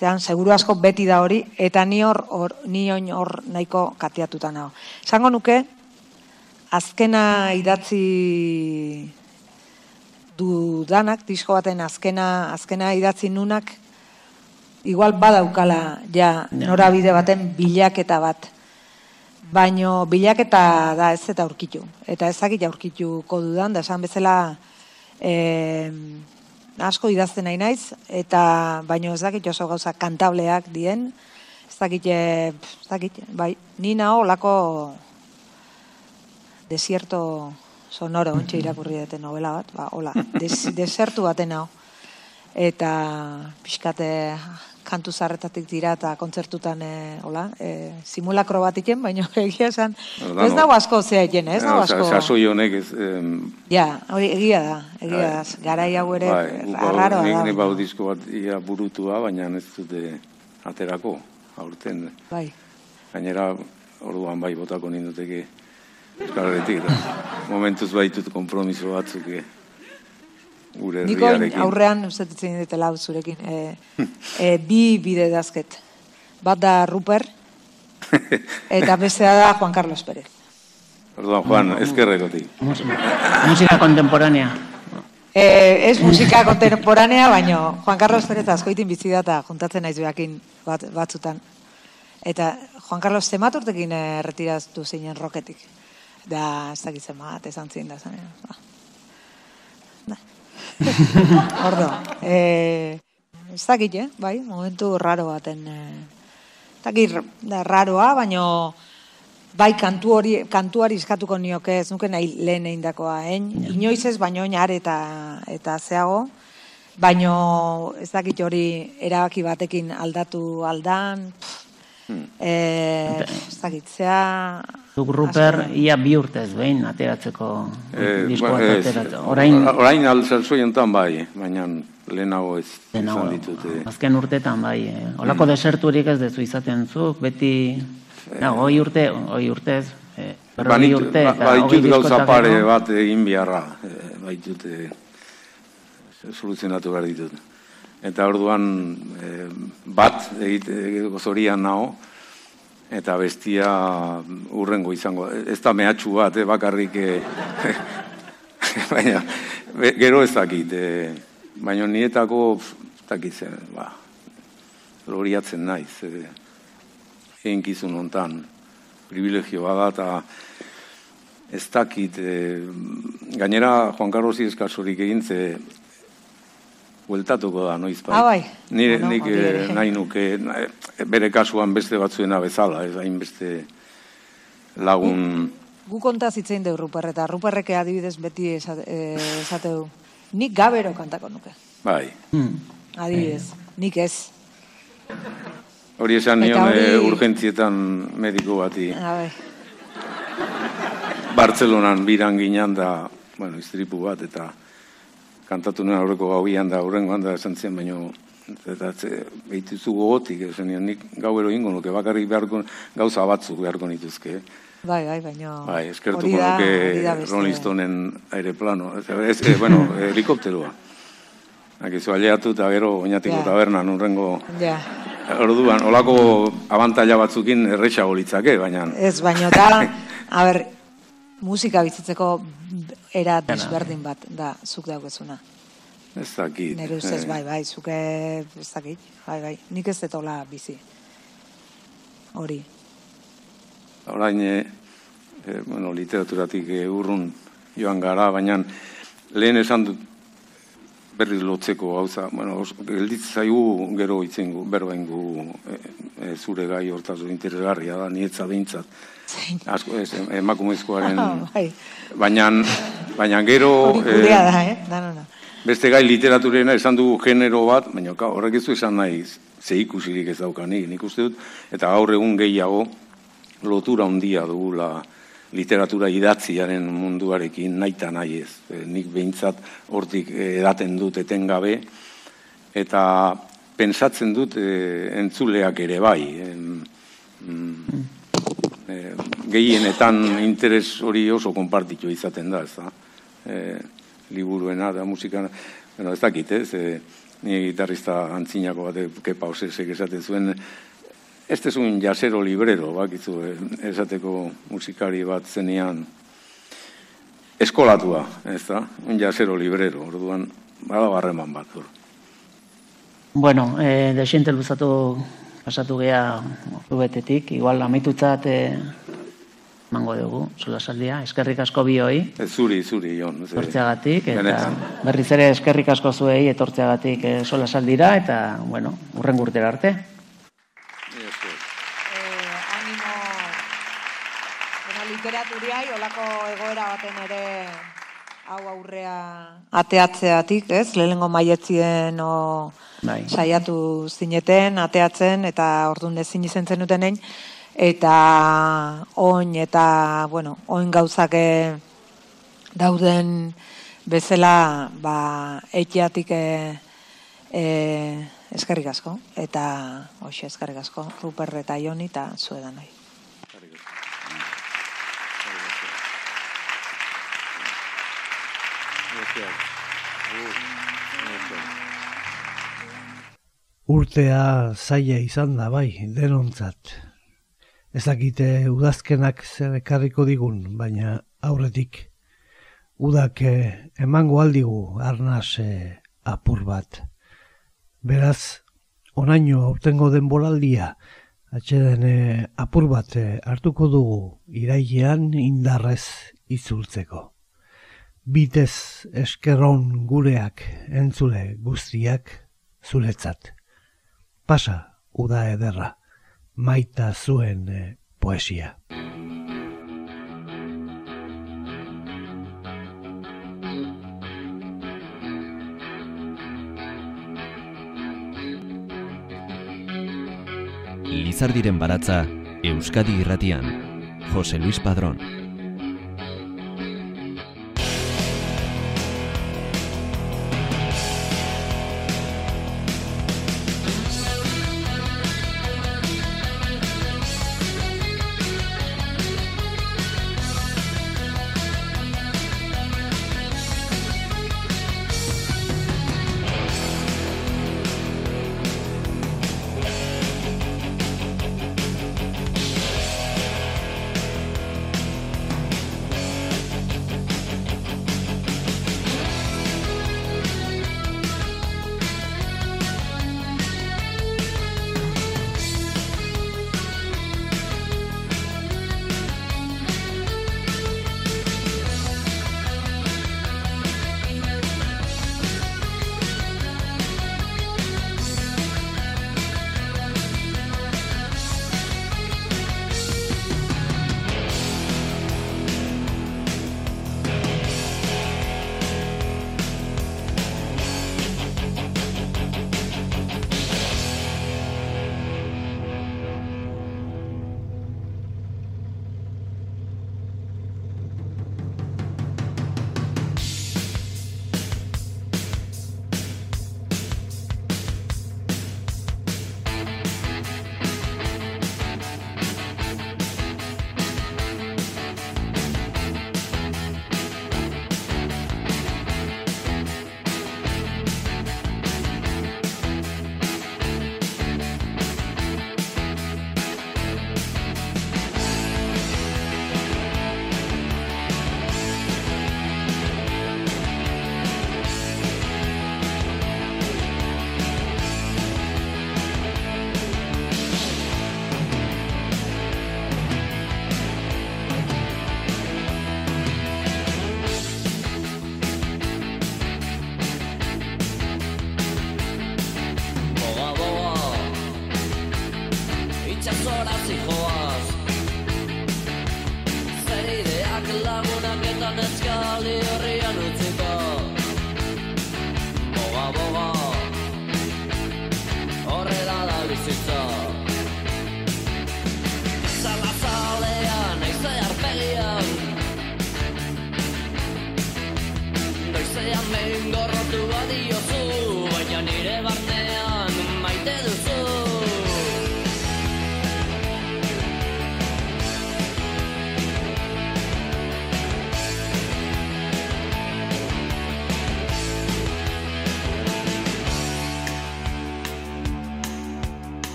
zean seguru asko beti da hori, eta ni hor, hor ni oin hor nahiko katiatuta nago. Esango nuke, azkena idatzi dudanak, disko baten azkena, azkena idatzi nunak, igual badaukala ja norabide baten bilaketa bat. Baino bilaketa da ez eta aurkitu. Eta ezakit aurkituko dudan, da esan bezala eh, asko idazten nahi naiz, eta baino ez dakit oso gauza kantableak dien, ez dakit, eh, ez dakit, bai, ni nao lako desierto sonoro, ontsi irakurri dute novela bat, ba, hola, des, desertu baten hau. Eta pixkate kantu zarretatik dira eta kontzertutan e, hola, e, simulakro bat iken, baina egia esan, ez dago asko zea iken, ez dago asko. Sasoi honek ez... Ja, hori egia da, egia da, garai hau ere bai, arraroa nik da. nik bau disko bat ia burutua, baina ez dute aterako, aurten. Bai. Gainera, orduan bai botako ninduteke Euskal Momentuz baitut kompromiso batzuk eh, gure Niko aurrean, uste ditzen dutela hau zurekin, e, e, bi bide dazket. Bat da Ruper, eta bestea da Juan Carlos Pérez. Orduan, Juan, ezkerrekotik. Musika kontemporanea. E, ez musika kontemporanea, baino Juan Carlos Pérez askoitin bizi da eta juntatzen naiz behakin bat, batzutan. Eta Juan Carlos zemat urtekin erretiraztu zinen roketik. Da, ez dakit zemat, esan zin da zanen. Ba. Da. Ordo, e, ez dakit, eh? bai, momentu raro baten. E, ez dakit, da, raroa, baino bai kantu hori kantuari eskatuko nioke ez nuke nahi lehen eindakoa hein inoiz ez baino oinar eta eta zeago baino ez dakit hori erabaki batekin aldatu aldan eh ez dakit zea Zuk Ruper ia bi urtez behin ateratzeko Eh, disko ba, ateratzeko. Orain orain alzalzoi enten bai, baina lehenago ez denago, izan ditut. eh. azken urtetan bai. Eh. Olako deserturik ez dezu izaten zuk, beti, na, hoi urte, hoi urtez, eh, berrogei Banit- urte, ba- baitut hogei gauza pare bat egin beharra, eh, baitut eh, soluzionatu behar ditut. Eta orduan eh, bat egiteko zorian nao, eta bestia urrengo izango. Ez da mehatxu bat, eh, bakarrik, eh, baina gero ez dakit. Eh, baina nietako, ez dakit, zer, ba, loriatzen naiz. Eh, eginkizun hontan privilegio bada eta ez dakit, eh, gainera Juan Carlos Ieskasurik egin ze bueltatuko da noiz Ah, bai. Nire, Bueno, nik eh, nahi nuke, na- bere kasuan beste batzuena bezala, ez hainbeste lagun... gu konta zitzein deu Ruper eta Ruperreke adibidez beti esate, eh, esateu nik gabero kantako nuke. Bai, adibidez nik ez. Hori esan Eta nion hori- eh, urgentzietan mediko bati. Ah, bai. Bartzelonan biran ginen da, bueno, iztripu bat, eta kantatu nuen aurreko gauian da, aurrengoan da esan zen, baino eta behituzu gogotik, esan nik gauero ingo nuke, bakarrik beharko, gauza batzuk beharko nituzke. Bai, bai, baina... Bai, eskertuko nuke Rolling Stoneen aereplano. Ez, ez, eh, bueno, helikopteroa. Akizu, aleatu eta gero oinatiko Ja. tabernan urrengo... Ja. Orduan, olako abantaila batzukin erretxago litzake, baina... Ez, baino da, a ber, musika bizitzeko era desberdin bat da zuk daukezuna. Ez dakit. Nere ustez, eh, bai, bai, zuke, ez dakit, bai, bai, nik ez detola bizi. Hori. Orain, e, bueno, literaturatik e, urrun joan gara, baina lehen esan dut berri lotzeko gauza, bueno, gelditz zaigu gero itzengu, berbaingu e, e, zure gai hortaz interesgarria da, nietza behintzat. Zein. Asko, ez, emakumezkoaren... bai, Baina, baina gero... hori eh, da, eh? Danona. Beste gai literaturena esan dugu genero bat, baina ka, horrek ez du esan nahi ze ikusirik ez daukanik, nik uste dut, eta gaur egun gehiago lotura handia dugula literatura idatziaren munduarekin naita nahi ez. E, nik behintzat hortik eh, edaten dut etengabe, eta pensatzen dut e, entzuleak ere bai. Em, mm, e, gehienetan interes hori oso konpartitu izaten da, ez da. E, liburuena da musikana, bueno, ez dakit, ez, e, ni gitarrista antzinako bat, kepa osesek esaten zuen, ez un jasero librero, bakizu, eh, esateko musikari bat zenean, eskolatua, ez da, un jasero librero, orduan, bada barreman bat, hor. Bueno, e, desiente luzatu pasatu gea rubetetik, igual amaitutzat e, mango dugu, solasaldia, eskerrik asko bioi, Ez zuri, zuri, Jon. ze- etortzeagatik, eta Benetan. berriz ere eskerrik asko zuei etortzeagatik e, solasaldira, eta, bueno, urren urtera arte. Eh, literaturiai, olako egoera baten ere hau aurrea ateatzeatik, ez? Lehenengo maietzien o Bai. saiatu zineten, ateatzen, eta orduan ezin izen zenutenein, eta oin, eta, bueno, oin gauzake dauden bezala, ba, etiatik e, e, eskerrik asko, eta hoxe eskerrik asko, Ruper eta Joni eta zuedan nahi. Urtea zaila izan da bai, denontzat. Ez dakite udazkenak zer ekarriko digun, baina aurretik. Udak eh, emango aldigu arnaz eh, apur bat. Beraz, onaino aurtengo denboraldia, atxeden eh, apur bat hartuko dugu irailean indarrez itzultzeko. Bitez eskerron gureak entzule guztiak zuretzat. Pasa, uda ederra, maita zuen eh, poesia. Lizardiren baratza, Euskadi irratian. Jose Luis Padrón.